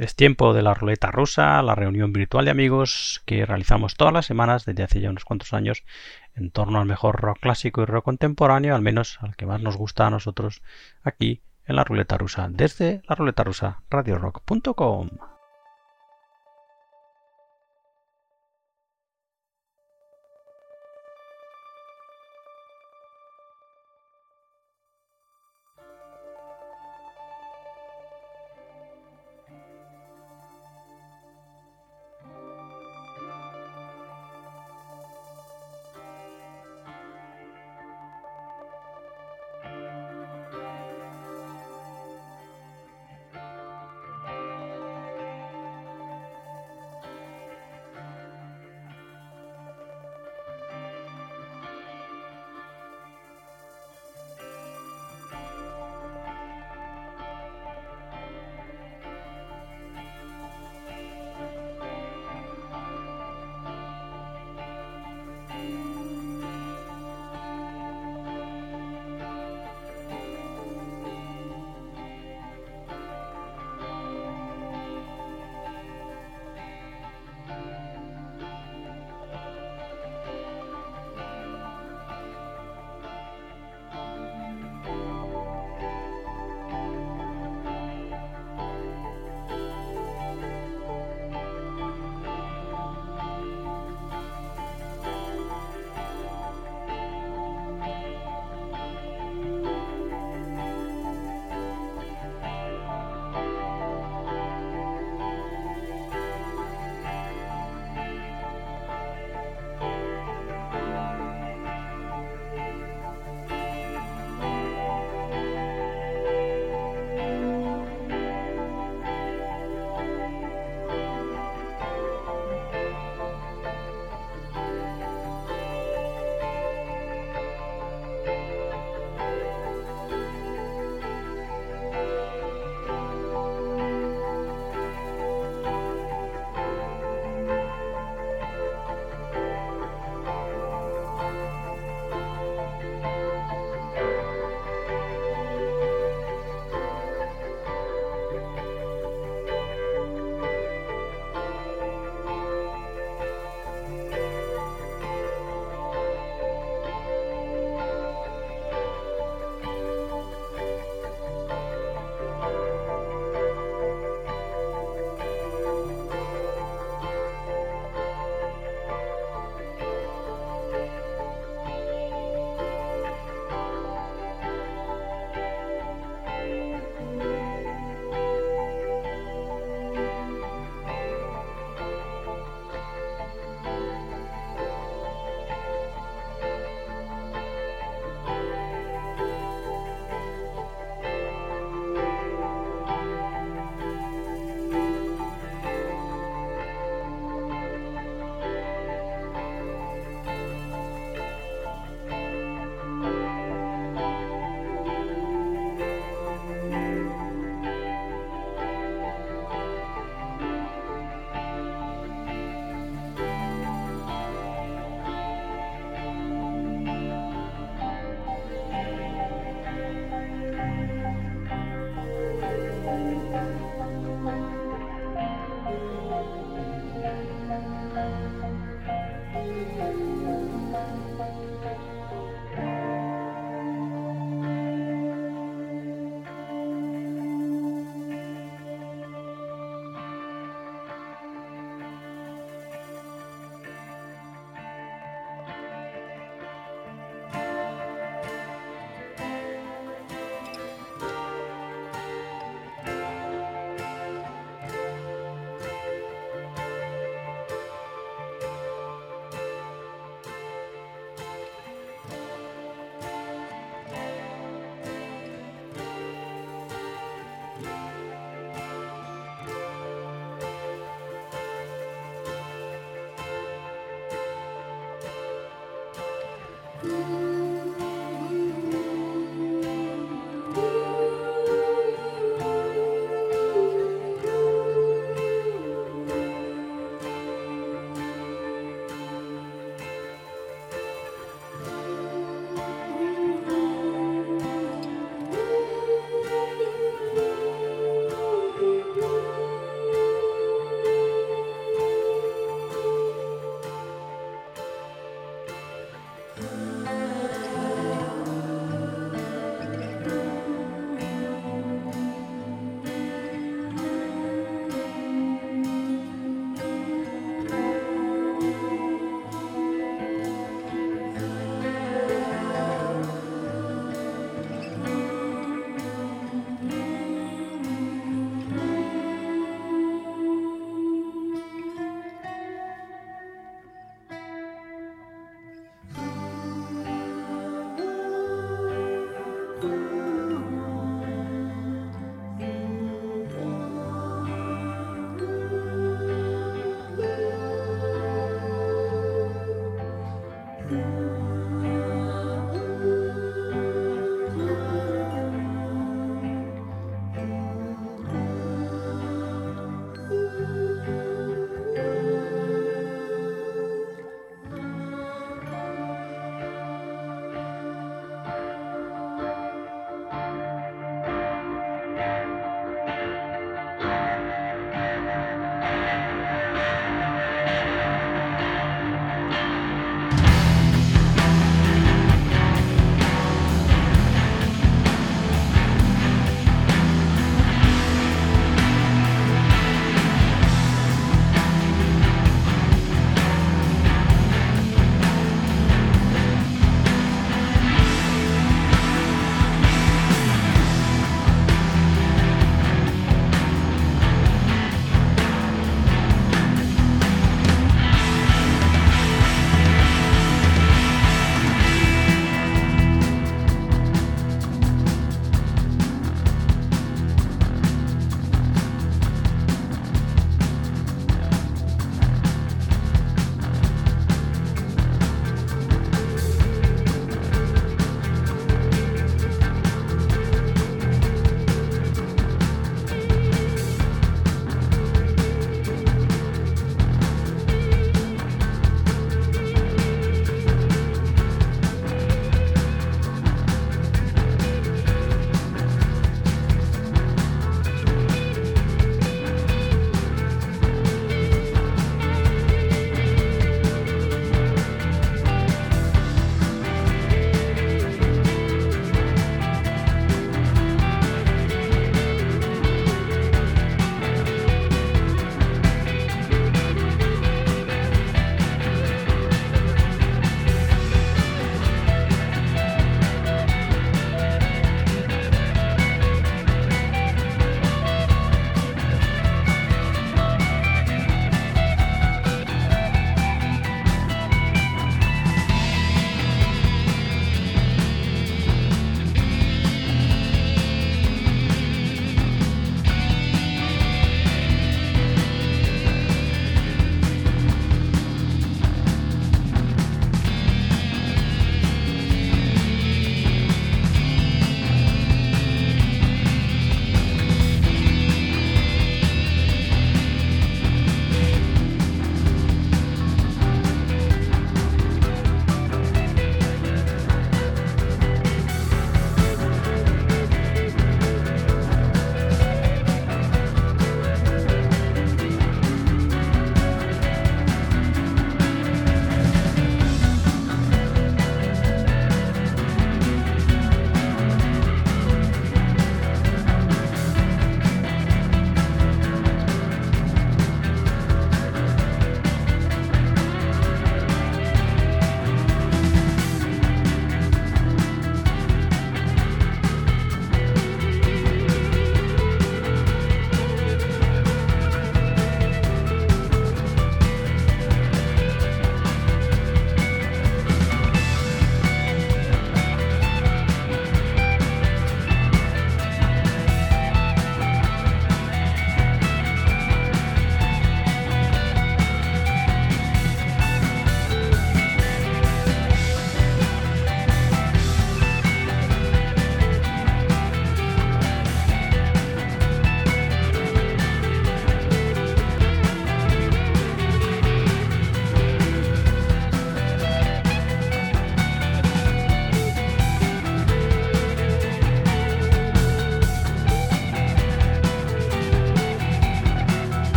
Es tiempo de la ruleta rusa, la reunión virtual de amigos que realizamos todas las semanas desde hace ya unos cuantos años en torno al mejor rock clásico y rock contemporáneo, al menos al que más nos gusta a nosotros aquí en la ruleta rusa, desde la ruleta rusa radiorock.com.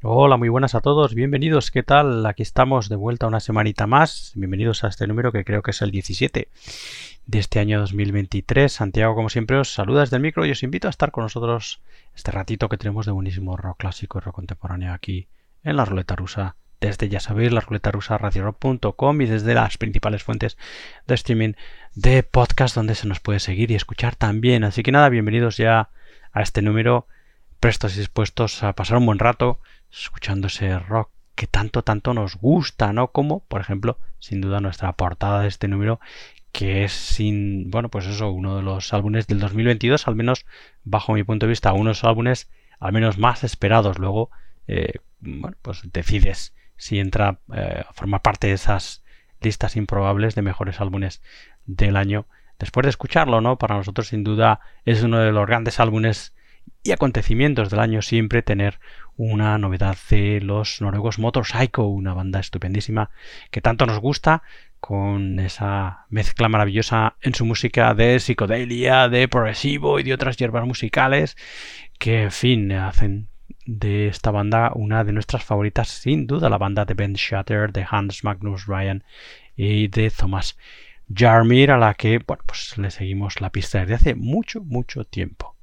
Hola, muy buenas a todos, bienvenidos, ¿qué tal? Aquí estamos de vuelta una semanita más, bienvenidos a este número que creo que es el 17 de este año 2023. Santiago, como siempre, os saluda desde el micro y os invito a estar con nosotros este ratito que tenemos de buenísimo rock clásico y rock contemporáneo aquí en la ruleta rusa. Desde, ya sabéis, la ruleta rusa y desde las principales fuentes de streaming de podcast donde se nos puede seguir y escuchar también. Así que nada, bienvenidos ya a este número, prestos y dispuestos a pasar un buen rato escuchando ese rock que tanto, tanto nos gusta, ¿no? Como, por ejemplo, sin duda nuestra portada de este número, que es sin, bueno, pues eso, uno de los álbumes del 2022, al menos bajo mi punto de vista, unos álbumes al menos más esperados. Luego, eh, bueno, pues decides si entra eh, a formar parte de esas listas improbables de mejores álbumes del año. Después de escucharlo, ¿no? Para nosotros, sin duda, es uno de los grandes álbumes y acontecimientos del año siempre tener una novedad de los noruegos Motorcycle, una banda estupendísima que tanto nos gusta, con esa mezcla maravillosa en su música de psicodelia, de progresivo y de otras hierbas musicales, que en fin hacen de esta banda una de nuestras favoritas, sin duda la banda de Ben Shatter, de Hans Magnus Ryan y de Thomas Jarmir, a la que bueno, pues le seguimos la pista desde hace mucho, mucho tiempo.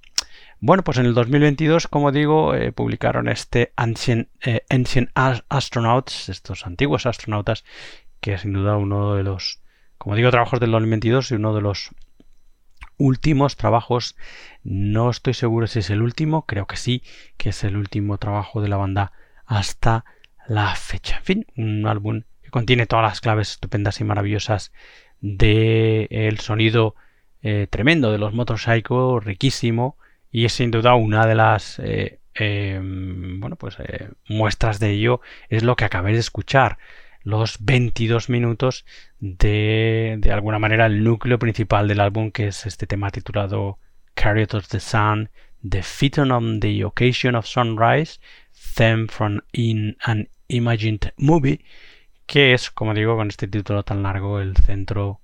Bueno, pues en el 2022, como digo, eh, publicaron este Ancient, eh, Ancient, Astronauts, estos antiguos astronautas, que es sin duda uno de los, como digo, trabajos del 2022 y uno de los últimos trabajos. No estoy seguro si es el último, creo que sí, que es el último trabajo de la banda hasta la fecha. En fin, un álbum que contiene todas las claves estupendas y maravillosas del el sonido eh, tremendo de los Motorcycle, riquísimo, y es sin duda una de las eh, em, bueno, pues, eh, muestras de ello es lo que acabáis de escuchar los 22 minutos de, de alguna manera el núcleo principal del álbum que es este tema titulado Carriot of the Sun The Fitting on the Occasion of Sunrise Theme from in an Imagined Movie que es como digo con este título tan largo el centro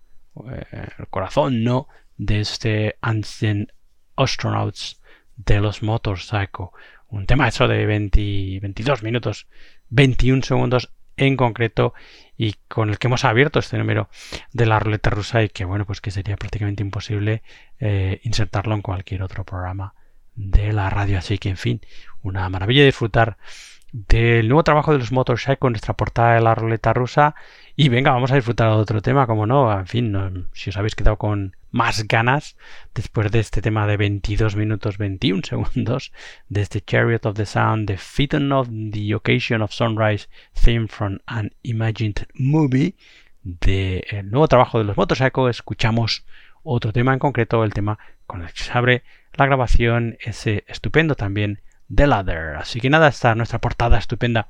eh, el corazón no de este Ancient Astronauts de los Motorcycle. Un tema hecho de 22 minutos, 21 segundos en concreto y con el que hemos abierto este número de la ruleta rusa y que bueno pues que sería prácticamente imposible eh, insertarlo en cualquier otro programa de la radio así que en fin una maravilla disfrutar del nuevo trabajo de los Motorcycle con nuestra portada de la ruleta rusa y venga vamos a disfrutar de otro tema como no en fin si os habéis quedado con más ganas después de este tema de 22 minutos 21 segundos de este Chariot of the Sound, The Fitting of the Occasion of Sunrise Theme from an Imagined Movie del nuevo trabajo de los Motorcycle escuchamos otro tema en concreto, el tema con el que se abre la grabación, ese estupendo también The Ladder. Así que nada, está nuestra portada estupenda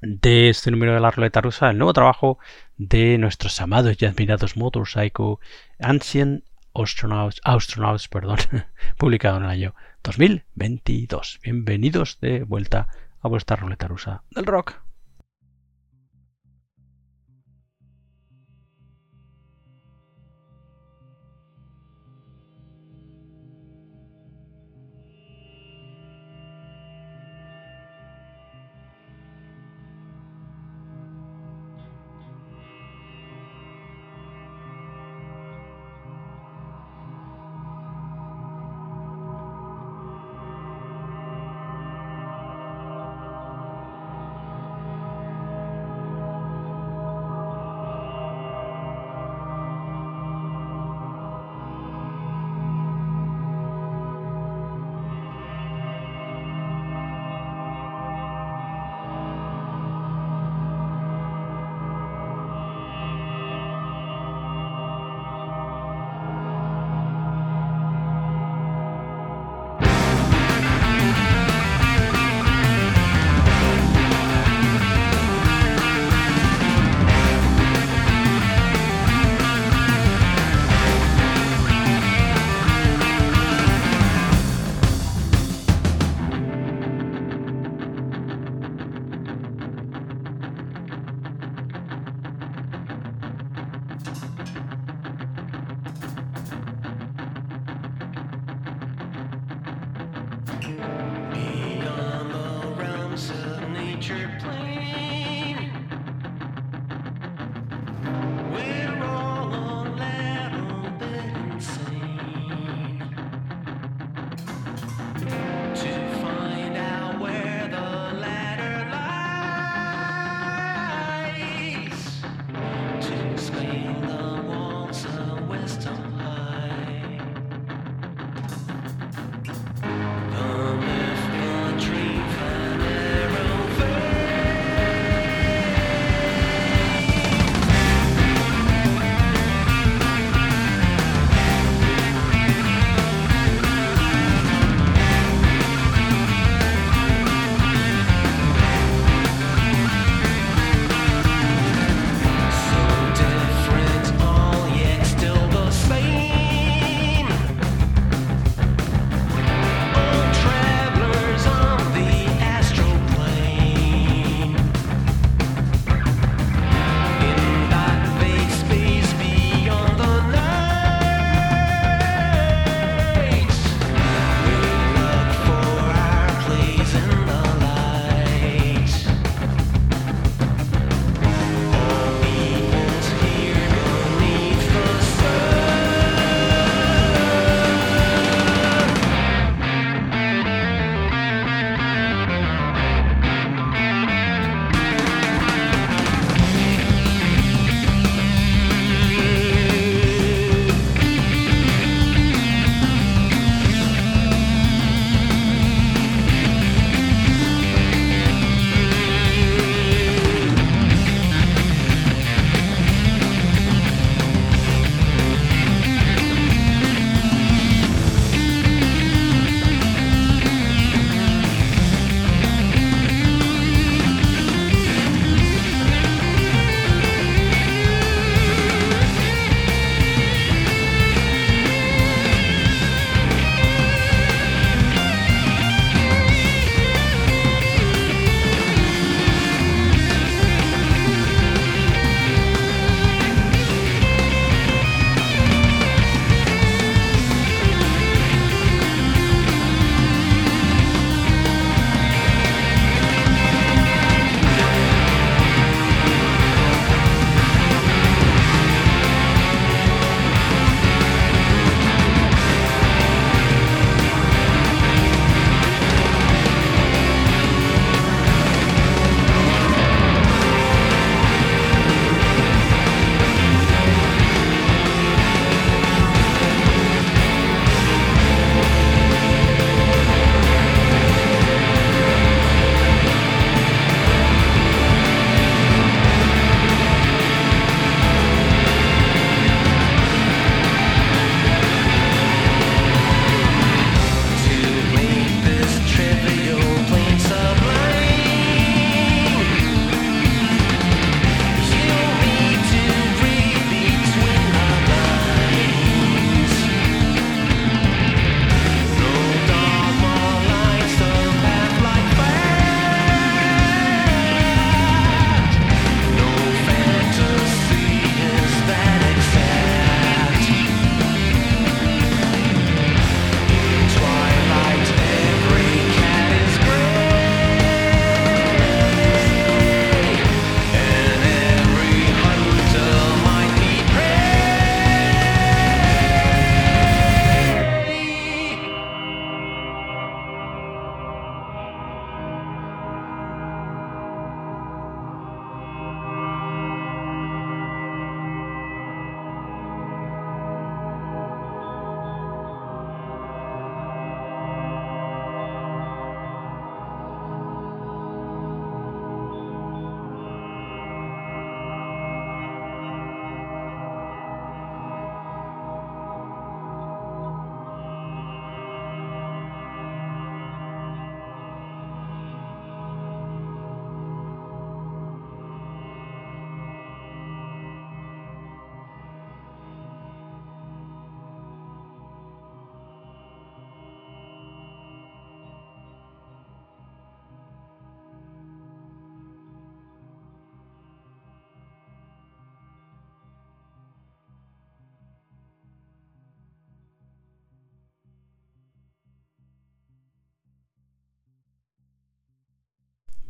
de este número de la ruleta rusa, el nuevo trabajo de nuestros amados y admirados Motorcycle Ancient Astronauts, Astronauts perdón, publicado en el año 2022. Bienvenidos de vuelta a vuestra ruleta rusa del rock.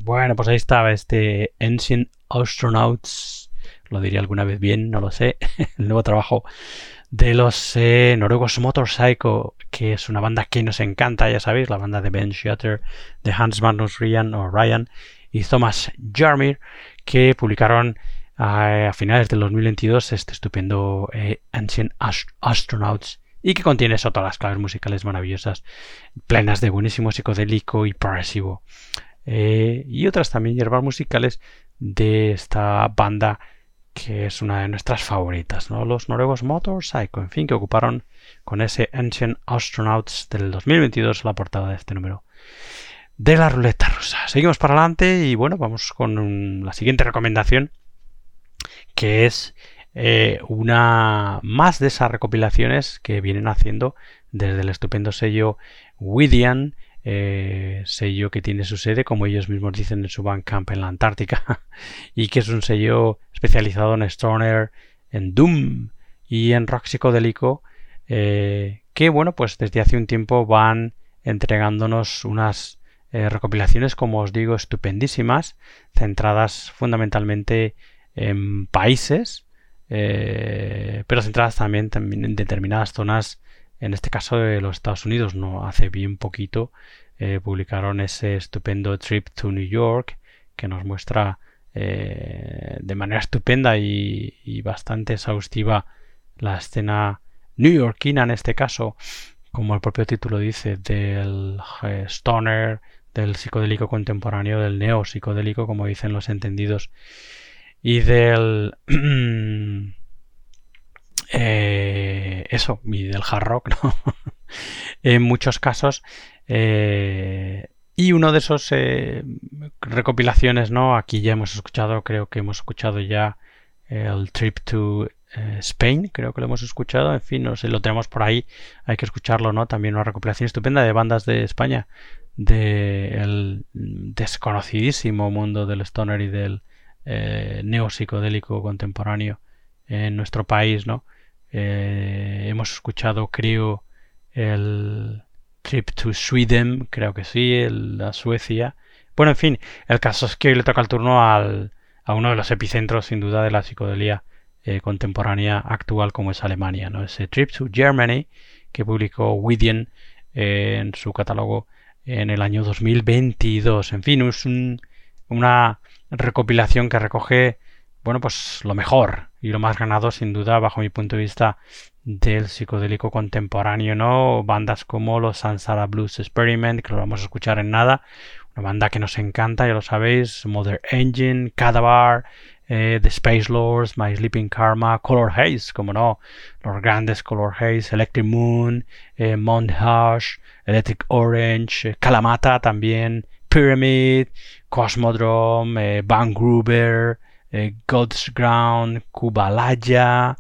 Bueno, pues ahí estaba este Ancient Astronauts, lo diría alguna vez bien, no lo sé, el nuevo trabajo de los eh, noruegos Motorcycle, que es una banda que nos encanta, ya sabéis, la banda de Ben Shutter, de Hans Magnus Ryan o Ryan y Thomas Jarmir, que publicaron a finales del 2022 este estupendo eh, Ancient Astronauts y que contiene eso, todas las claves musicales maravillosas, plenas de buenísimo psicodélico y progresivo. Eh, y otras también hierbas musicales de esta banda que es una de nuestras favoritas, ¿no? Los noruegos Motorcycle, en fin, que ocuparon con ese Ancient Astronauts del 2022 la portada de este número de la ruleta rusa. Seguimos para adelante y bueno, vamos con la siguiente recomendación que es eh, una más de esas recopilaciones que vienen haciendo desde el estupendo sello Widian, eh, sello que tiene su sede, como ellos mismos dicen, en su Bandcamp en la Antártica, y que es un sello especializado en Stoner, en Doom y en rock psicodélico, eh, que bueno, pues desde hace un tiempo van entregándonos unas recopilaciones, como os digo, estupendísimas, centradas fundamentalmente en países eh, pero centradas también, en determinadas zonas, en este caso de los Estados Unidos. No hace bien poquito eh, publicaron ese estupendo Trip to New York que nos muestra eh, de manera estupenda y, bastante exhaustiva la escena newyorkina en este caso, como el propio título dice, del stoner, del psicodélico contemporáneo, del neo psicodélico, como dicen los entendidos y del... Eh, eso, y del hard rock, ¿no? en muchos casos. Eh, y uno de esos eh, recopilaciones, ¿no? Aquí ya hemos escuchado, creo que hemos escuchado ya el Trip to Spain, creo que lo hemos escuchado, en fin, no sé, lo tenemos por ahí, hay que escucharlo, ¿no? También una recopilación estupenda de bandas de España, del desconocidísimo mundo del stoner y del eh, neopsicodélico contemporáneo en nuestro país, ¿no? Eh, hemos escuchado, creo, el Trip to Sweden, creo que sí, la Suecia. Bueno, en fin, el caso es que hoy le toca el turno al, a uno de los epicentros, sin duda, de la psicodelia eh, contemporánea actual, como es Alemania, ¿no? Ese Trip to Germany que publicó Widian en su catálogo en el año 2022. En fin, es una recopilación que recoge, bueno, pues lo mejor y lo más ganado, sin duda, bajo mi punto de vista, del psicodélico contemporáneo, ¿no? Bandas como los Sansara Blues Experiment, que lo vamos a escuchar en nada, una banda que nos encanta, ya lo sabéis, Mother Engine, Cadavar, eh, The Space Lords, My Sleeping Karma, Color Haze, como no, los grandes Color Haze, Electric Moon, eh, Mount Hush, Electric Orange, Kalamata también, Pyramid, Cosmodrome, eh, Van Gruber, eh, God's Ground, Kubalaya,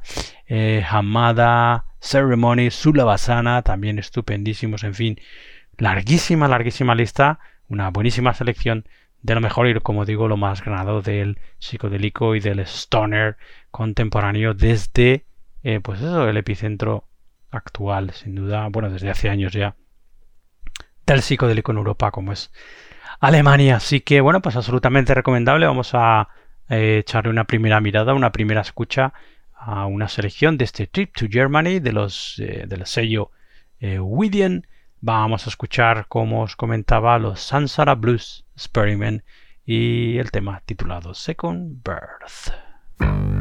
eh, Hamada, Ceremony, Sulabasana, también estupendísimos, en fin, larguísima, larguísima lista, una buenísima selección de lo mejor y como digo lo más ganado del psicodélico y del stoner contemporáneo desde pues eso el epicentro actual sin duda bueno desde hace años ya del psicodélico en Europa como es Alemania. Así que bueno, pues absolutamente recomendable. Vamos a eh, echarle una primera mirada, una primera escucha a una selección de este Trip to Germany de los, eh, del sello eh. Vamos a escuchar, como os comentaba, los Sansara Blues Experiment y el tema titulado Second Birth.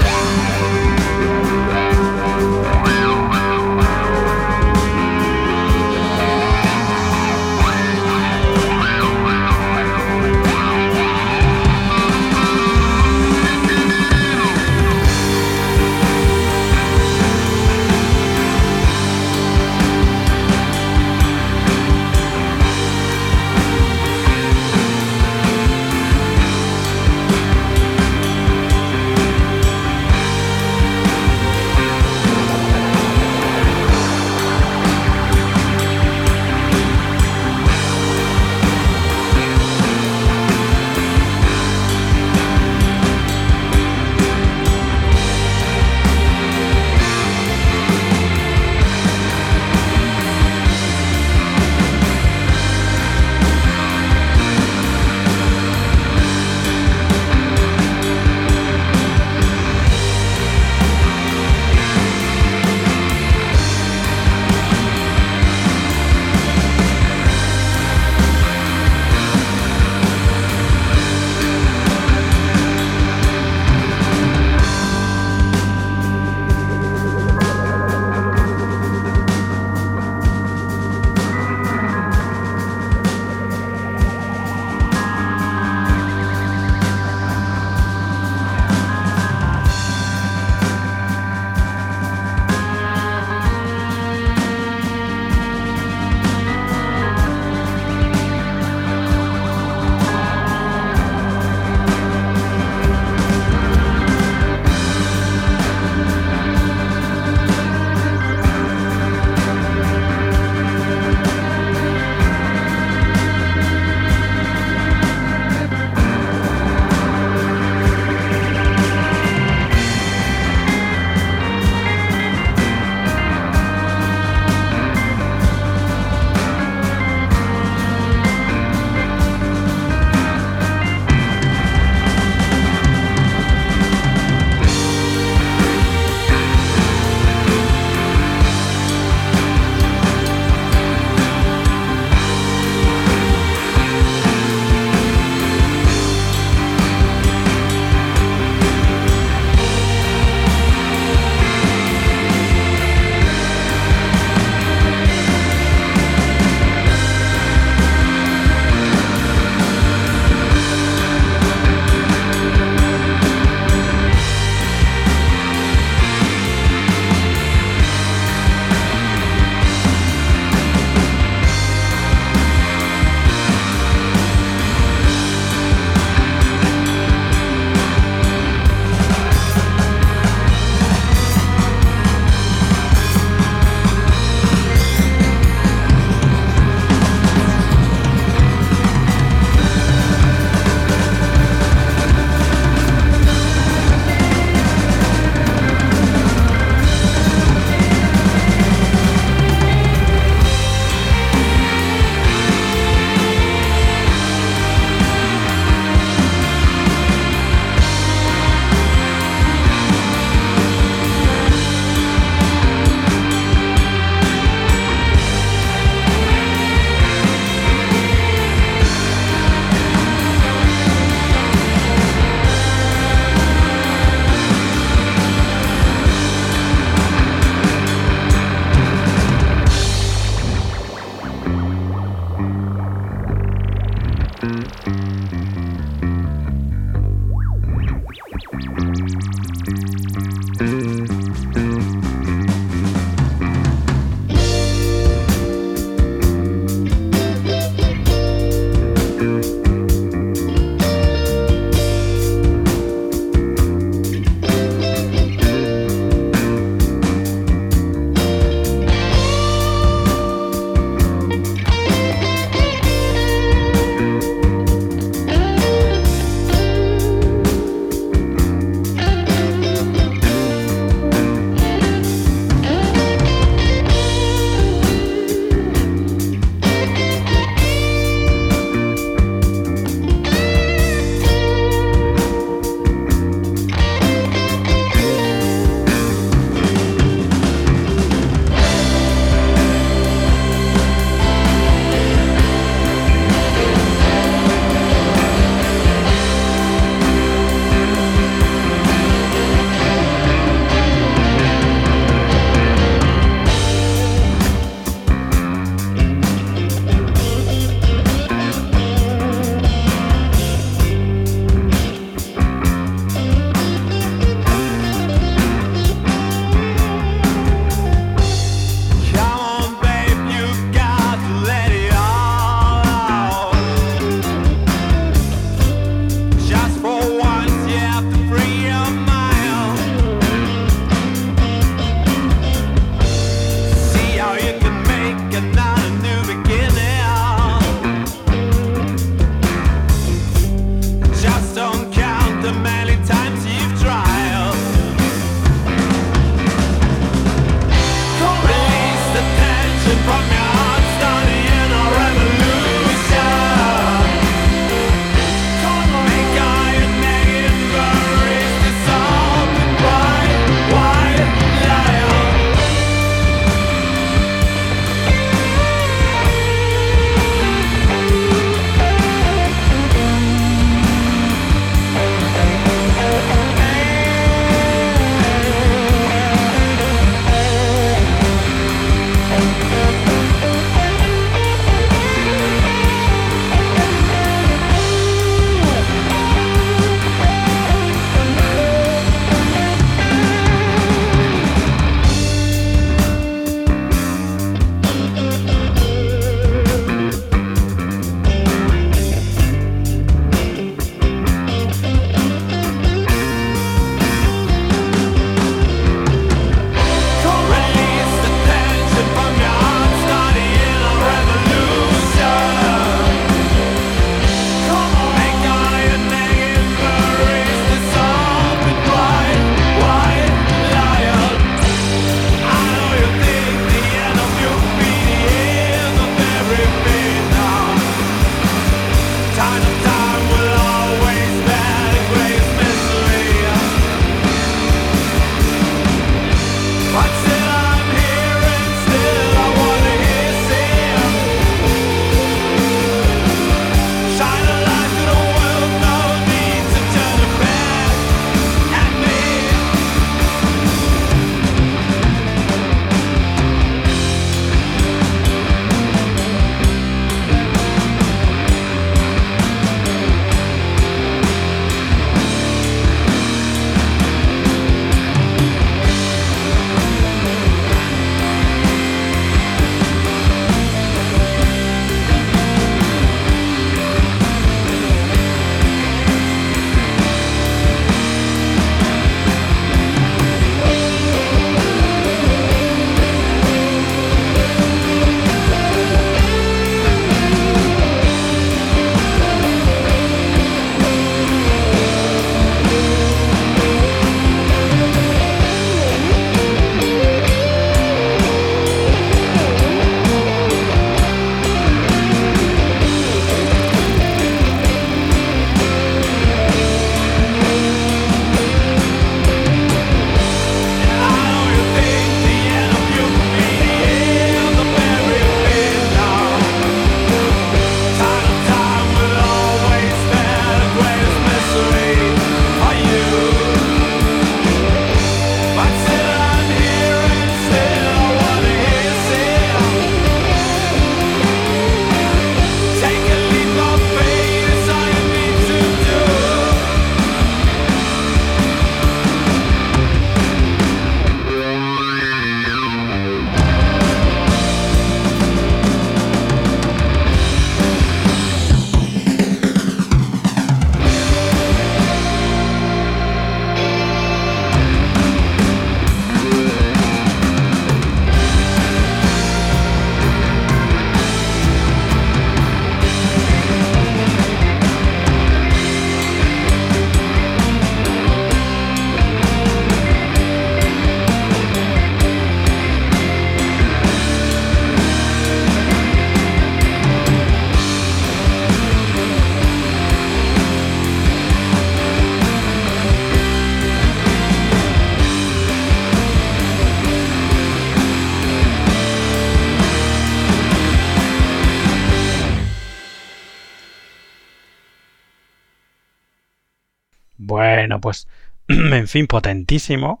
Bueno, pues, en fin, potentísimo,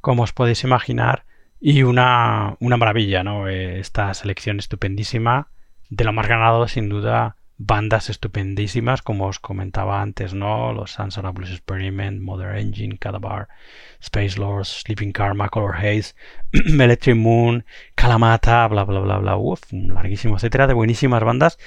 como os podéis imaginar, y una, una maravilla, ¿no? Eh, esta selección estupendísima, de lo más ganado, sin duda, bandas estupendísimas, como os comentaba antes, ¿no? Los Sansara Blues Experiment, Mother Engine, Cadavar, Space Lords, Sleeping Karma, Color Haze, Electric Moon, Kalamata, bla bla bla bla, uff, larguísimo, etcétera, de buenísimas bandas,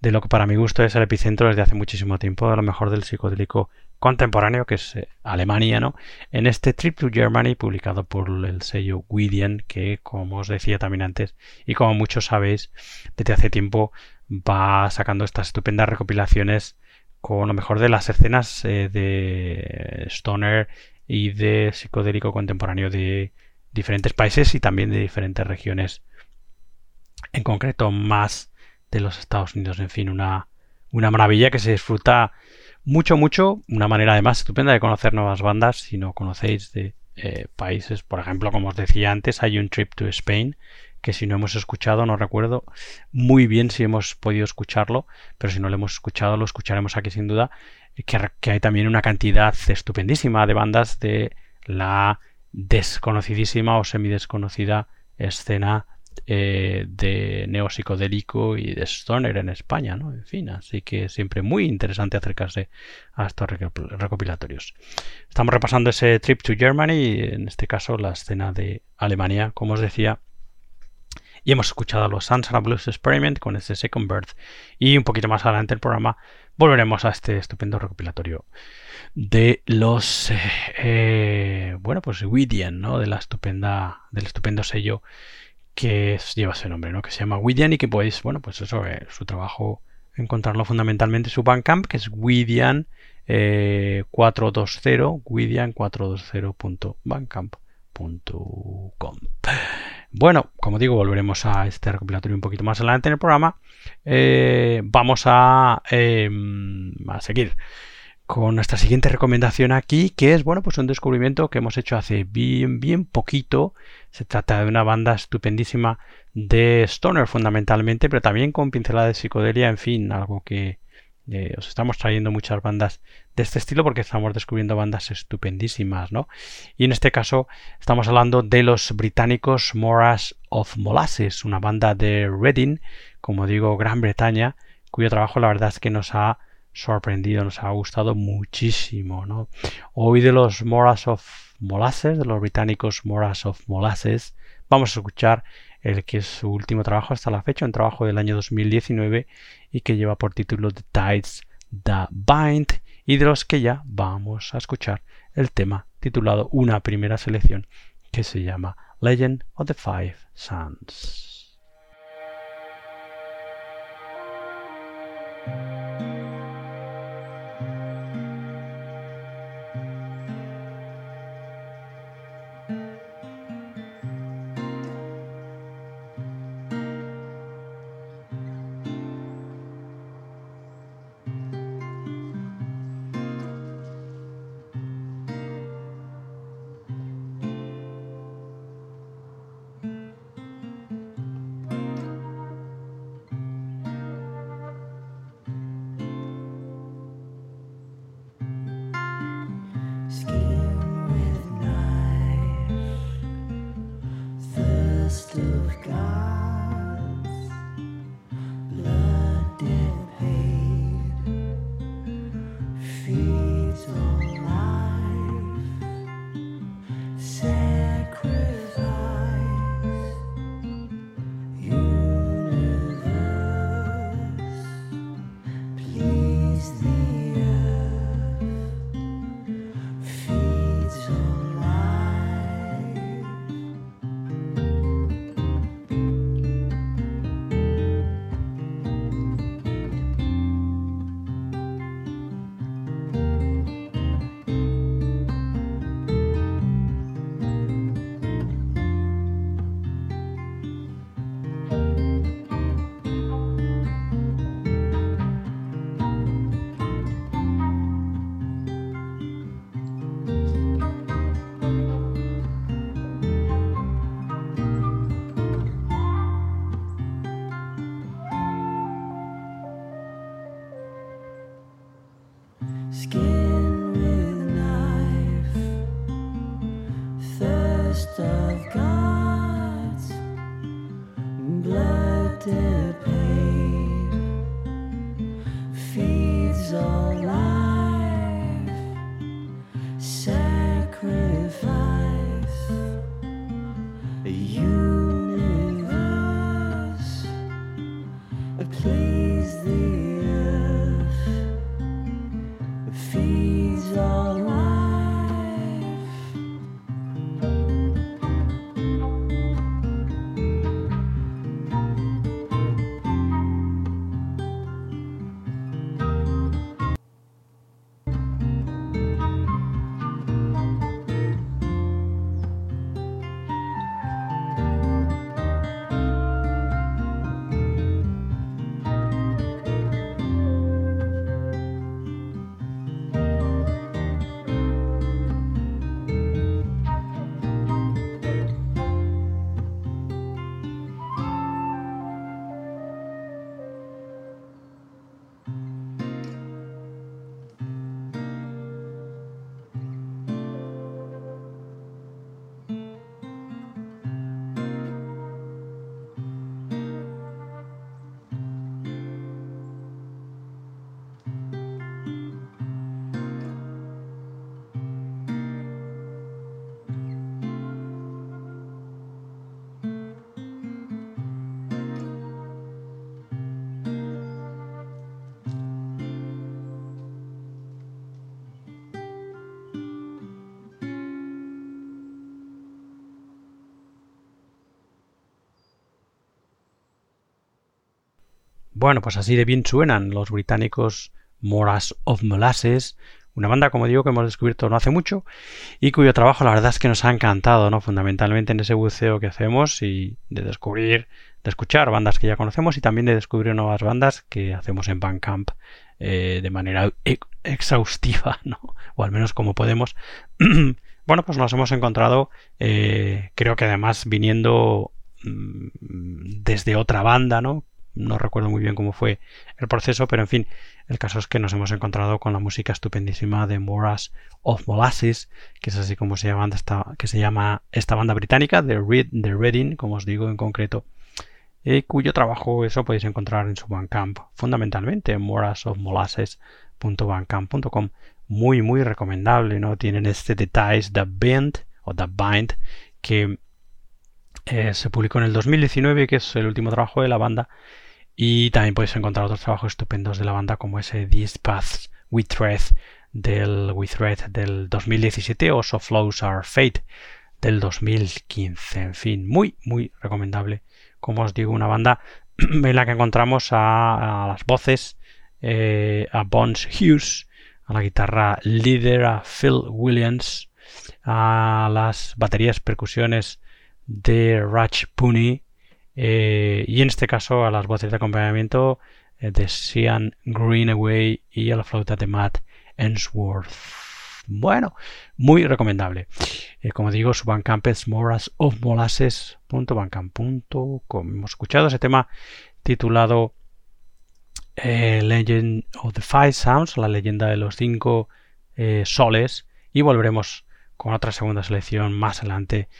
de lo que para mi gusto es el epicentro desde hace muchísimo tiempo, de lo mejor del psicodélico contemporáneo, que es eh, Alemania, ¿no? En este Trip to Germany, publicado por el sello Widian, que como os decía también antes, y como muchos sabéis, desde hace tiempo va sacando estas estupendas recopilaciones con lo mejor de las escenas eh, de stoner y de psicodélico contemporáneo de diferentes países y también de diferentes regiones, en concreto más de los Estados Unidos. En fin, una, una maravilla que se disfruta mucho, mucho. Una manera además estupenda de conocer nuevas bandas si no conocéis de eh, países. Por ejemplo, como os decía antes, hay un Trip to Spain que si no hemos escuchado, no recuerdo muy bien si hemos podido escucharlo, pero si no lo hemos escuchado, lo escucharemos aquí sin duda, que, hay también una cantidad estupendísima de bandas de la desconocidísima o semidesconocida escena eh, de neopsicodélico y de stoner en España, ¿no? En fin, así que siempre muy interesante acercarse a estos recopilatorios. Estamos repasando ese trip to Germany, en este caso la escena de Alemania, como os decía, y hemos escuchado a los Sansara Blues Experiment con ese Second Birth. Y un poquito más adelante el programa volveremos a este estupendo recopilatorio de los eh, eh, bueno pues Widian, ¿no? De la estupenda, del estupendo sello que lleva ese nombre, ¿no? Que se llama Widian y que podéis, bueno, pues eso, eh, su trabajo encontrarlo fundamentalmente en su Bandcamp, que es Widian 420, widian420.bandcamp.com. Bueno, como digo, volveremos a este recopilatorio un poquito más adelante en el programa. Eh, vamos a, em, a seguir con nuestra siguiente recomendación aquí, que es, bueno, pues un descubrimiento que hemos hecho hace bien, bien poquito. Se trata de una banda estupendísima de Stoner fundamentalmente, pero también con pinceladas de psicodelia, en fin, algo que eh, os estamos trayendo muchas bandas de este estilo porque estamos descubriendo bandas estupendísimas, ¿no? Y en este caso estamos hablando de los británicos Moras of Molasses, una banda de Reading, como digo, Gran Bretaña, cuyo trabajo la verdad es que nos ha sorprendido, nos ha gustado muchísimo, ¿no? Hoy de los Moras of Molasses, de los británicos Moras of Molasses, vamos a escuchar el que es su último trabajo hasta la fecha, un trabajo del año 2019 y que lleva por título The Tides That Bind y de los que ya vamos a escuchar el tema titulado una primera selección que se llama Legend of the Five Suns. Bueno, pues así de bien suenan los británicos Moras of Molasses, una banda, como digo, que hemos descubierto no hace mucho y cuyo trabajo la verdad es que nos ha encantado, ¿no? Fundamentalmente en ese buceo que hacemos y de descubrir, de escuchar bandas que ya conocemos y también de descubrir nuevas bandas que hacemos en Bandcamp eh, de manera e-, exhaustiva, ¿no? O al menos como podemos. bueno, pues nos hemos encontrado, eh, creo que además viniendo mm, desde otra banda, ¿no? No recuerdo muy bien cómo fue el proceso, pero en fin, el caso es que nos hemos encontrado con la música estupendísima de Moras of Molasses, que es así como se llama esta, que se llama esta banda británica, de, Red, de Reading, como os digo en concreto, cuyo trabajo eso podéis encontrar en su Bandcamp, fundamentalmente en. Muy, muy recomendable, ¿no? Tienen este detalle, The Bind, o The Bind, que eh, se publicó en el 2019, que es el último trabajo de la banda, y también podéis encontrar otros trabajos estupendos de la banda como ese These Paths We Tread del, We del 2017 o So Flows Our Fate del 2015. En fin, muy, muy recomendable. Como os digo, una banda en la que encontramos a, las voces, eh, a Bones Hughes, a la guitarra líder, a Phil Williams, a las baterías, percusiones de Raj Puni, eh, y en este caso a las voces de acompañamiento eh, de Sean Greenaway y a la flauta de Matt Ensworth. Bueno, muy recomendable. Eh, como digo, su Bandcamp es morasofmolasses.bandcamp.com. Hemos escuchado ese tema titulado Legend of the Five Sounds, la leyenda de los cinco soles, y volveremos con otra segunda selección más adelante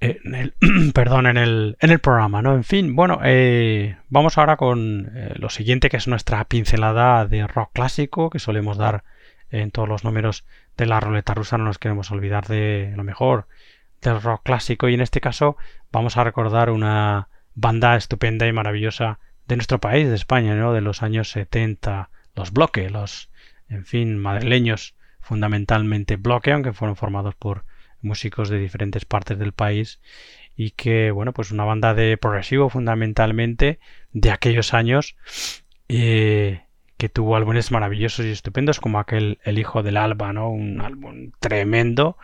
en el, perdón, en el, en el programa, ¿no? En fin, bueno, eh, vamos ahora con eh, lo siguiente que es nuestra pincelada de rock clásico que solemos dar en todos los números de la ruleta rusa, no nos queremos olvidar de lo mejor del rock clásico y en este caso vamos a recordar una banda estupenda y maravillosa de nuestro país, de España, ¿no? De los años 70, los Bloque, los, en fin, madrileños, fundamentalmente Bloque, aunque fueron formados por músicos de diferentes partes del país y que, bueno, pues una banda de progresivo fundamentalmente de aquellos años eh, que tuvo álbumes maravillosos y estupendos como aquel El Hijo del Alba, ¿no? Un álbum tremendo.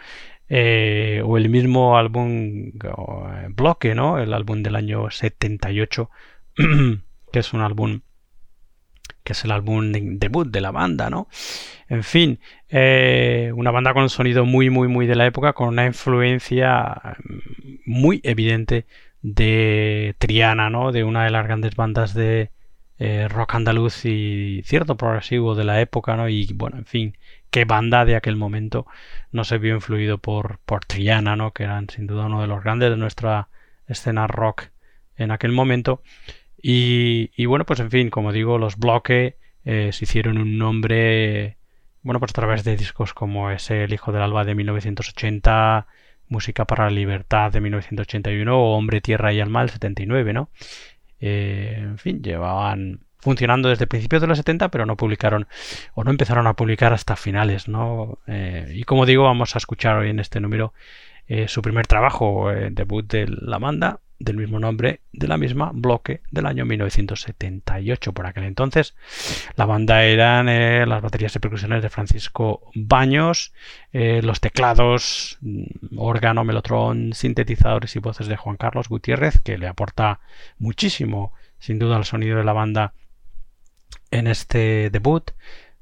Eh, o el mismo álbum eh, Bloque, ¿no? El álbum del año 78, que es un álbum que es el álbum debut de la banda, ¿no? En fin, eh, una banda con un sonido muy, muy, muy de la época, con una influencia mm, muy evidente de Triana, ¿no? De una de las grandes bandas de eh, rock andaluz y cierto progresivo de la época, ¿no? Y bueno, en fin, qué banda de aquel momento no se vio influido por, por Triana, ¿no? Que eran sin duda uno de los grandes de nuestra escena rock en aquel momento. Y, bueno, pues en fin, como digo, los bloques se hicieron un nombre, bueno, pues a través de discos como es El Hijo del Alba de 1980, Música para la Libertad de 1981 o Hombre, Tierra y Alma del 79, ¿no? en fin, llevaban funcionando desde principios de los 70, pero no publicaron o no empezaron a publicar hasta finales, ¿no? Eh, y como digo, vamos a escuchar hoy en este número eh, su primer trabajo, eh, debut de la banda, del mismo nombre, de la misma bloque del año 1978. Por aquel entonces, la banda eran las baterías de percusiones de Francisco Baños, los teclados, mm, órgano, melotrón, sintetizadores y voces de Juan Carlos Gutiérrez, que le aporta muchísimo, sin duda, al sonido de la banda en este debut.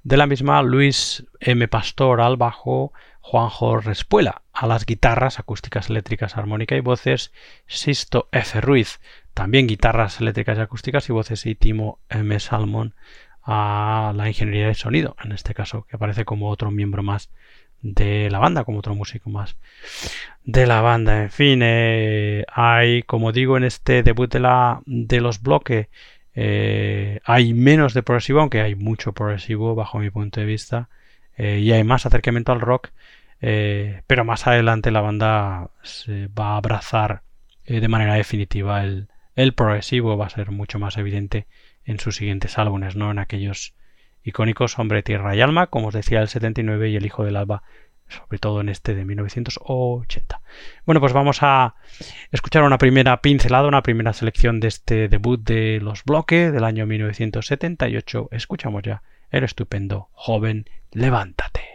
De la misma, Luis M. Pastor al bajo, Juanjo Respuela a las guitarras acústicas, eléctricas, armónica y voces, Sisto F. Ruiz, también guitarras eléctricas y acústicas y voces, y Timo M. Salmon a la ingeniería de sonido, en este caso, que aparece como otro miembro más de la banda, como otro músico más de la banda. En fin, eh, hay, como digo, en este debut de, la, de los bloques eh, hay menos de progresivo, aunque hay mucho progresivo bajo mi punto de vista. Eh, y hay más acercamiento al rock. Eh, pero más adelante la banda se va a abrazar de manera definitiva el, el, progresivo. Va a ser mucho más evidente en sus siguientes álbumes, ¿no? En aquellos icónicos Hombre, Tierra y Alma, como os decía, el 79 y El Hijo del Alba sobre todo en este de 1980. Bueno, pues vamos a escuchar una primera pincelada, una primera selección de este debut de Los Bloques del año 1978. Escuchamos ya el estupendo Joven, levántate.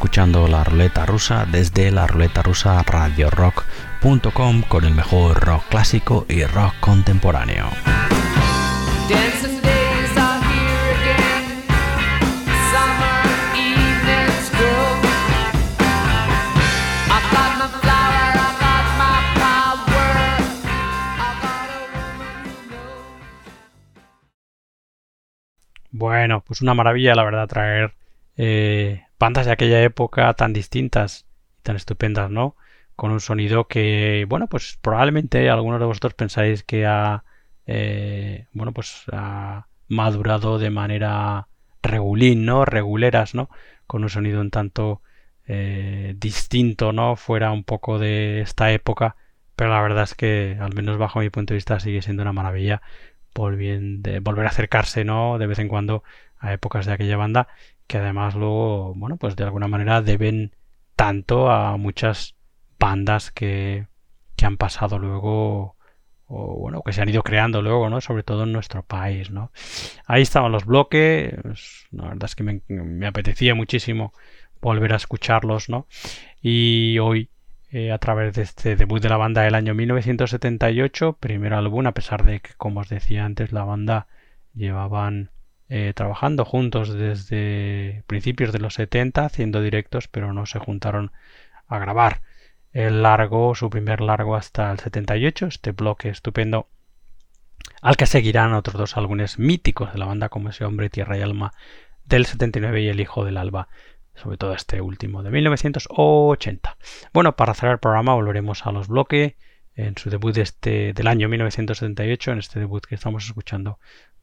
Escuchando la ruleta rusa desde la ruleta rusa radiorock.com con el mejor rock clásico y rock contemporáneo. Bueno, pues una maravilla, la verdad, traer eh, bandas de aquella época tan distintas y tan estupendas, ¿no? Con un sonido que, bueno, pues probablemente algunos de vosotros pensáis que ha, eh, bueno, pues ha madurado de manera regulín, ¿no? Reguleras, ¿no? Con un sonido un tanto eh, distinto, ¿no? Fuera un poco de esta época, pero la verdad es que, al menos bajo mi punto de vista, sigue siendo una maravilla volver a acercarse, ¿no? De vez en cuando a épocas de aquella banda que además luego, bueno, pues de alguna manera deben tanto a muchas bandas que, que han pasado luego o bueno, que se han ido creando luego, ¿no? Sobre todo en nuestro país, ¿no? Ahí estaban los bloques, la verdad es que me, apetecía muchísimo volver a escucharlos, ¿no? Y hoy eh, a través de este debut de la banda del año 1978, primer álbum, a pesar de que, como os decía antes, la banda llevaban eh, trabajando juntos desde principios de los 70, haciendo directos, pero no se juntaron a grabar el largo, su primer largo hasta el 78, este bloque estupendo, al que seguirán otros dos álbumes míticos de la banda como ese hombre Tierra y Alma del 79 y El Hijo del Alba sobre todo este último de 1980. Bueno, para cerrar el programa volveremos a los bloques en su debut de este, del año 1978, en este debut que estamos escuchando,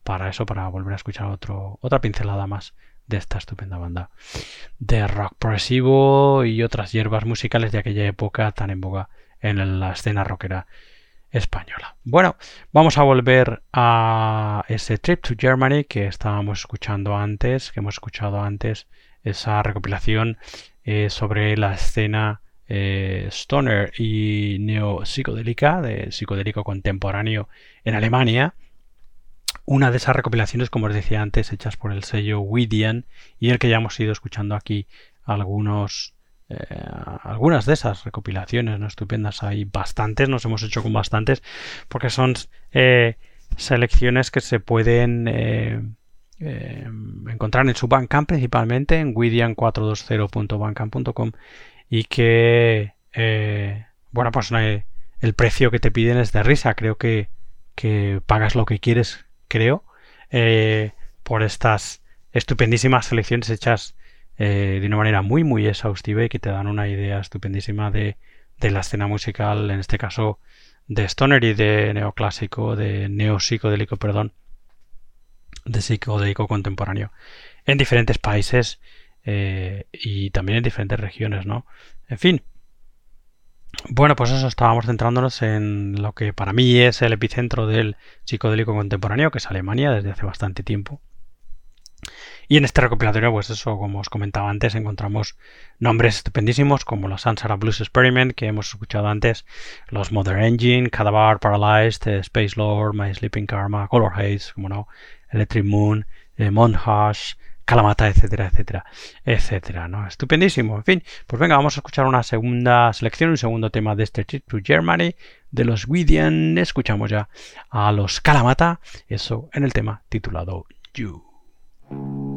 para eso, para volver a escuchar otro, otra pincelada más de esta estupenda banda de rock progresivo y otras hierbas musicales de aquella época tan en boga en la escena rockera española. Bueno, vamos a volver a ese Trip to Germany que estábamos escuchando antes, que hemos escuchado antes esa recopilación eh, sobre la escena eh, stoner y neo-psicodélica, de psicodélico contemporáneo en Alemania. Una de esas recopilaciones, como os decía antes, hechas por el sello Widian y el que ya hemos ido escuchando aquí algunos eh, algunas de esas recopilaciones no estupendas. Hay bastantes nos hemos hecho con bastantes porque son selecciones que se pueden eh, encontrar en su Bandcamp principalmente en widian420.bandcamp.com y que eh, bueno pues el precio que te piden es de risa. Creo que, que pagas lo que quieres creo eh, por estas estupendísimas selecciones hechas de una manera muy muy exhaustiva y que te dan una idea estupendísima de, de la escena musical en este caso de stoner y de neoclásico de neopsicodélico perdón de psicodélico contemporáneo en diferentes países eh, y también en diferentes regiones, ¿no? En fin. Bueno, pues eso, estábamos centrándonos en lo que para mí es el epicentro del psicodélico contemporáneo, que es Alemania desde hace bastante tiempo. Y en este recopilatorio, pues eso, como os comentaba antes, encontramos nombres estupendísimos como la Sansara Blues Experiment, que hemos escuchado antes, los Mother Engine, Cadavar Paralyzed, Space Lord, My Sleeping Karma, Color Haze, como no, Electric Moon, eh, Monhash, Kalamata, etcétera, etcétera, etcétera, ¿no? Estupendísimo. En fin, pues venga, vamos a escuchar una segunda selección, un segundo tema de este Trip to Germany de los Widian. Escuchamos ya a los Kalamata, eso en el tema titulado You.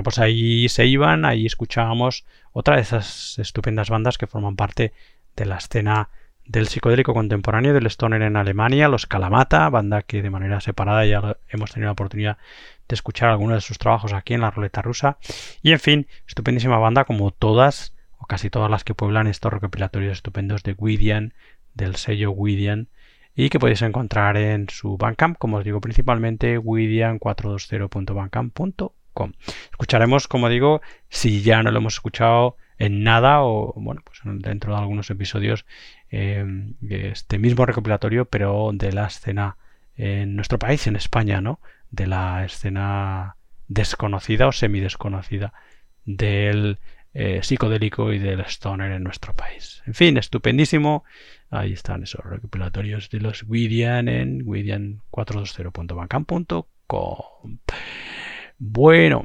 Bueno, pues ahí se iban, ahí escuchábamos otra de esas estupendas bandas que forman parte de la escena del psicodélico contemporáneo del Stoner en Alemania, los Kalamata, banda que de manera separada ya hemos tenido la oportunidad de escuchar algunos de sus trabajos aquí en la ruleta rusa. Y en fin, estupendísima banda como todas o casi todas las que pueblan estos recopilatorios estupendos de Gwydian, del sello Gwydian, y que podéis encontrar en su Bandcamp, como os digo, principalmente gwydian420.bandcamp.com. Escucharemos, como digo, si ya no lo hemos escuchado en nada o, bueno, pues dentro de algunos episodios, eh, este mismo recopilatorio, pero de la escena en nuestro país, en España, ¿no? De la escena desconocida o semidesconocida del eh, psicodélico y del stoner en nuestro país. En fin, estupendísimo. Ahí están esos recopilatorios de los Widian en widian420.bancam.com. Bueno,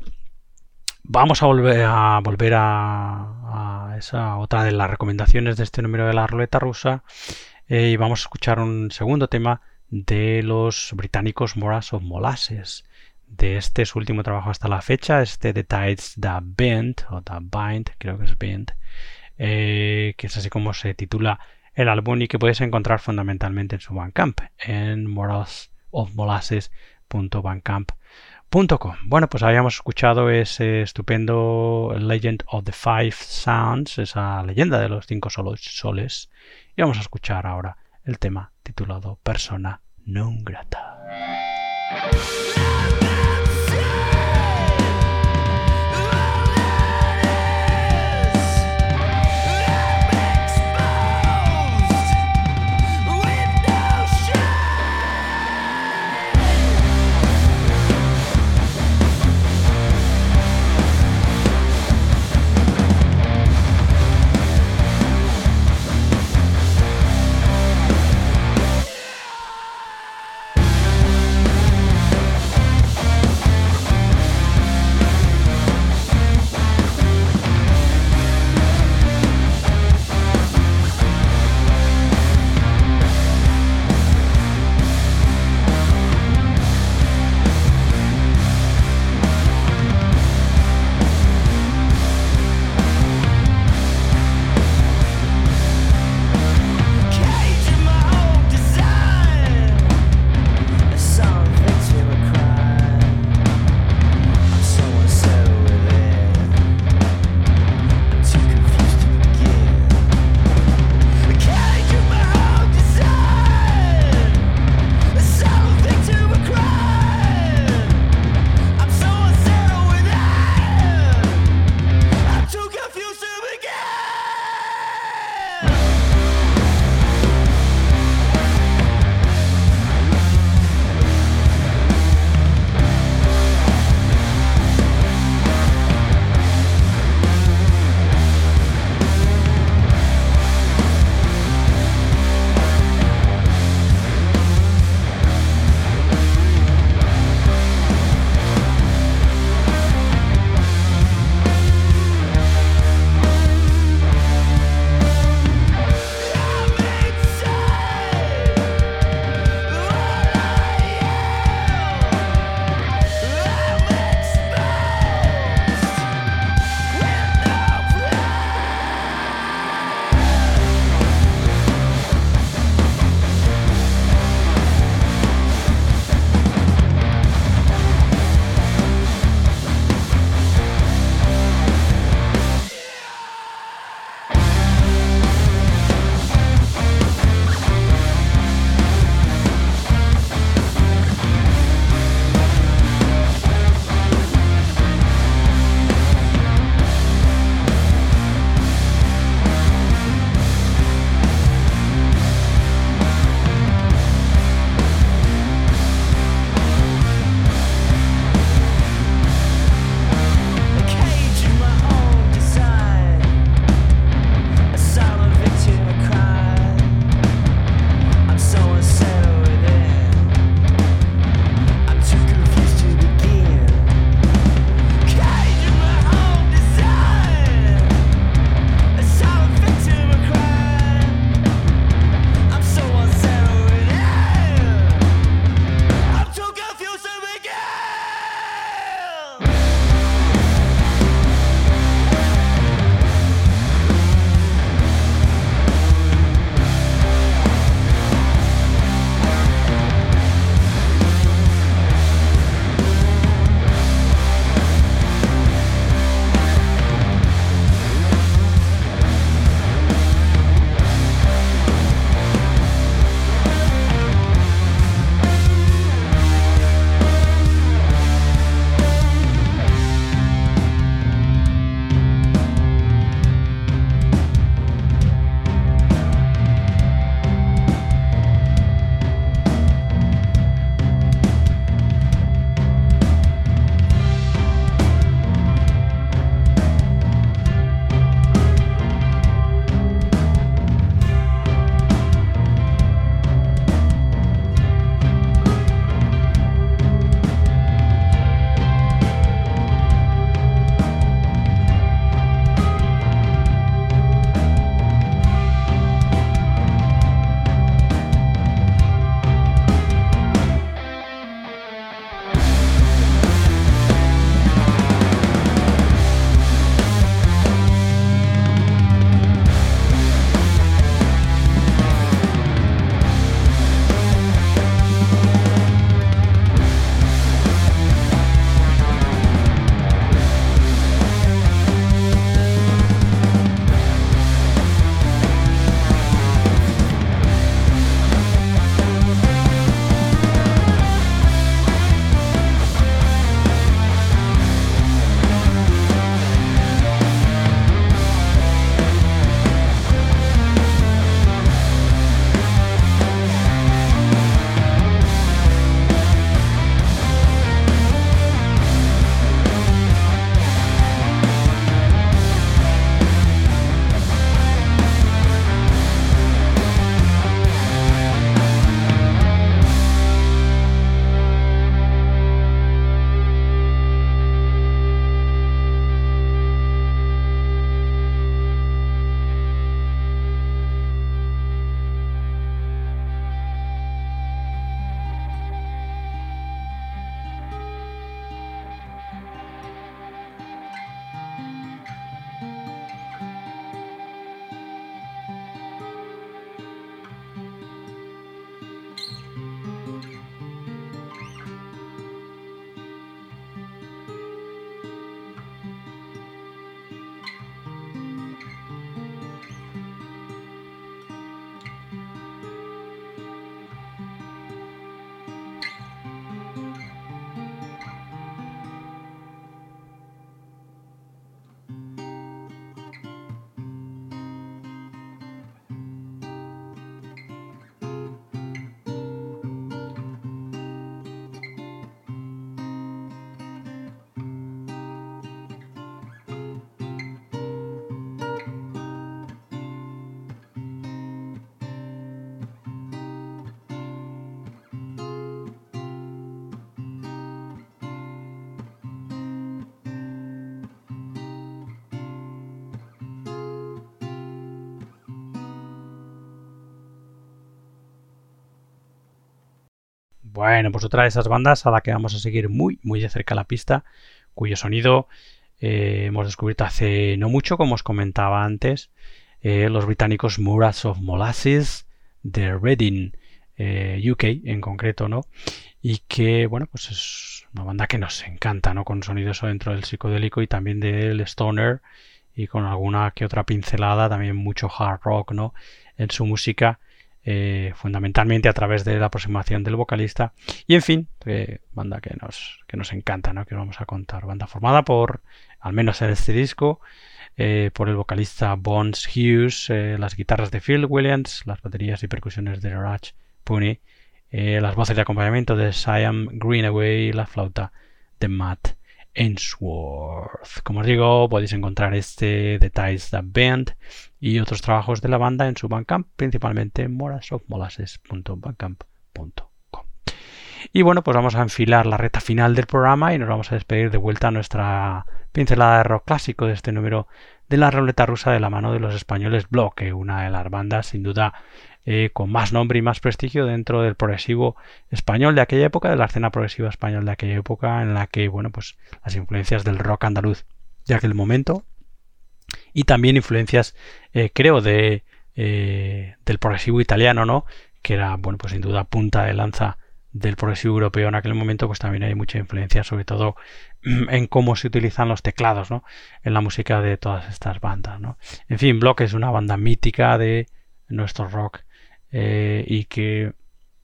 vamos a volver a volver a, esa otra de las recomendaciones de este número de la ruleta rusa eh, y vamos a escuchar un segundo tema de los británicos Moras of Molasses. De este su último trabajo hasta la fecha este The Tides the Bend o The Bind creo que es Bend eh, que es así como se titula el álbum y que puedes encontrar fundamentalmente en su Bandcamp en moralsofmolasses.bandcamp.com bueno, pues habíamos escuchado ese estupendo Legend of the Five Sounds, esa leyenda de los cinco soles, y vamos a escuchar ahora el tema titulado Persona non grata. Bueno, pues otra de esas bandas a la que vamos a seguir muy, muy de cerca la pista, cuyo sonido eh, hemos descubierto hace no mucho, como os comentaba antes, eh, los británicos Murats of Molasses de Reading, eh, UK en concreto, ¿no? Y que, bueno, pues es una banda que nos encanta, ¿no? Con sonidos dentro del psicodélico y también del stoner y con alguna que otra pincelada, también mucho hard rock, ¿no? En su música eh, fundamentalmente a través de la aproximación del vocalista. Y en fin, eh, banda que nos, que nos encanta, ¿no? que vamos a contar. Banda formada por, al menos en este disco, eh, por el vocalista Bones Hughes, las guitarras de Phil Williams, las baterías y percusiones de Raj Puni, las voces de acompañamiento de Siam Greenaway y la flauta de Matt Ainsworth. Como os digo, podéis encontrar este Details the Band y otros trabajos de la banda en su Bandcamp, principalmente en. Y bueno, pues vamos a enfilar la recta final del programa y nos vamos a despedir de vuelta a nuestra pincelada de rock clásico de este número de la ruleta rusa de la mano de los españoles Bloque, una de las bandas sin duda eh, con más nombre y más prestigio dentro del progresivo español de aquella época, de la escena progresiva español de aquella época, en la que, bueno, pues las influencias del rock andaluz de aquel momento y también influencias, eh, creo, de, eh, del progresivo italiano, ¿no? Que era, bueno, pues sin duda punta de lanza del progresivo europeo en aquel momento, pues también hay mucha influencia, sobre todo en cómo se utilizan los teclados, ¿no? En la música de todas estas bandas, ¿no? En fin, Block es una banda mítica de nuestro rock eh, y que,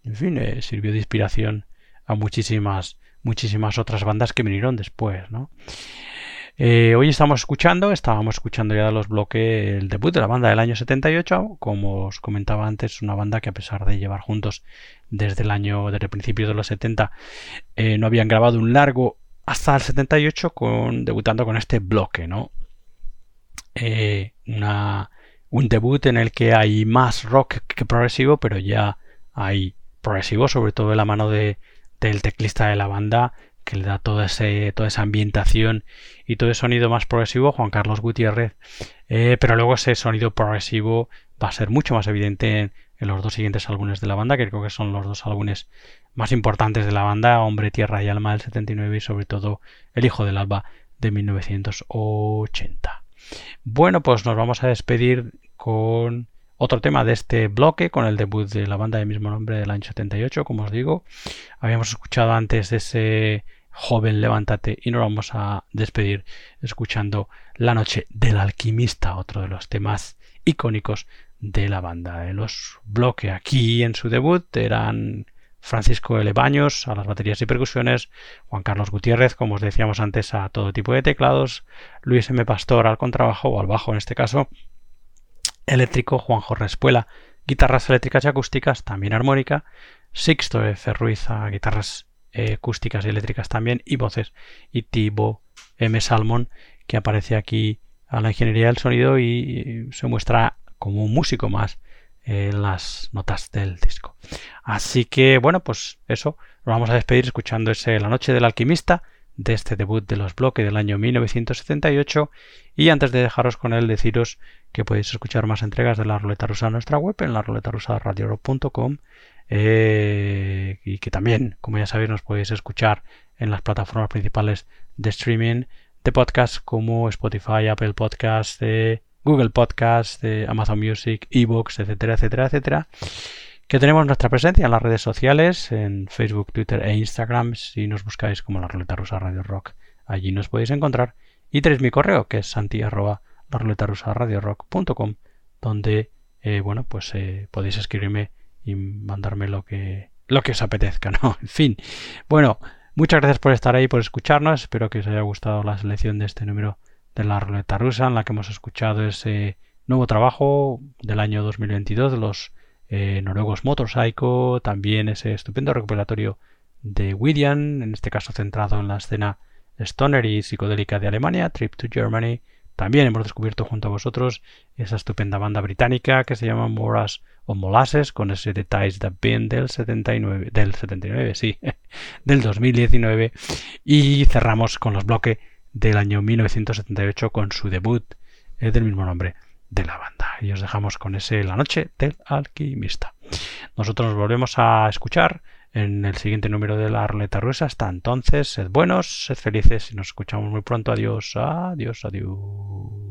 en fin, sirvió de inspiración a muchísimas, muchísimas otras bandas que vinieron después, ¿no? Eh, hoy estamos escuchando, estábamos escuchando ya los bloques, el debut de la banda del año 78, como os comentaba antes, una banda que a pesar de llevar juntos desde el año, desde el principio de los 70, eh, no habían grabado un largo hasta el 78, con, debutando con este bloque, ¿no? Eh, un debut en el que hay más rock que progresivo, pero ya hay progresivo, sobre todo de la mano de, del teclista de la banda, que le da toda, ese, toda esa ambientación y todo ese sonido más progresivo, Juan Carlos Gutiérrez. Eh, pero luego ese sonido progresivo va a ser mucho más evidente en, los dos siguientes álbumes de la banda, que creo que son los dos álbumes más importantes de la banda, Hombre, Tierra y Alma del 79 y sobre todo El Hijo del Alba de 1980. Bueno, pues nos vamos a despedir con otro tema de este bloque, con el debut de la banda de mismo nombre del año 78, como os digo. Habíamos escuchado antes ese joven levántate y nos vamos a despedir escuchando La noche del alquimista, otro de los temas icónicos de la banda. De los bloques aquí en su debut eran Francisco L. Baños a las baterías y percusiones, Juan Carlos Gutiérrez, como os decíamos antes, a todo tipo de teclados, Luis M. Pastor al contrabajo o al bajo en este caso, eléctrico Juanjo Respuela, guitarras eléctricas y acústicas, también armónica, Sixto F. Ruiz a guitarras eh, acústicas y eléctricas también, y voces, y Tibo M. Salmon, que aparece aquí a la ingeniería del sonido y se muestra como un músico más en las notas del disco. Así que bueno, pues eso, nos vamos a despedir escuchando ese La Noche del Alquimista de este debut de los bloques del año 1978 y antes de dejaros con él deciros que podéis escuchar más entregas de la ruleta rusa en nuestra web en la ruleta rusa radio.com eh, y que también como ya sabéis nos podéis escuchar en las plataformas principales de streaming de podcast como Spotify, Apple Podcasts, Google Podcasts, Amazon Music, Ebooks, etcétera, etcétera, etcétera que tenemos nuestra presencia en las redes sociales, en Facebook, Twitter e Instagram, si nos buscáis como la ruleta rusa Radio Rock, allí nos podéis encontrar. Y tenéis mi correo, que es santi arroba la ruleta radio rock.com, donde eh, bueno, pues eh, podéis escribirme y mandarme lo que lo que os apetezca, ¿no? En fin. Bueno, muchas gracias por estar ahí, por escucharnos. Espero que os haya gustado la selección de este número de la ruleta rusa, en la que hemos escuchado ese nuevo trabajo del año 2022 de los eh, noruegos Motorcycle, también ese estupendo recopilatorio de William, en este caso centrado en la escena stoner y psicodélica de Alemania, Trip to Germany. También hemos descubierto junto a vosotros esa estupenda banda británica que se llama Moras o Molasses, con ese Details the Band del 79, del 79, sí, del 2019. Y cerramos con los bloques del año 1978 con su debut eh, del mismo nombre de la banda. y os dejamos con ese La noche del alquimista. Nosotros nos volvemos a escuchar en el siguiente número de la ruleta rusa. Hasta entonces, sed buenos, sed felices y nos escuchamos muy pronto. Adiós, adiós, adiós.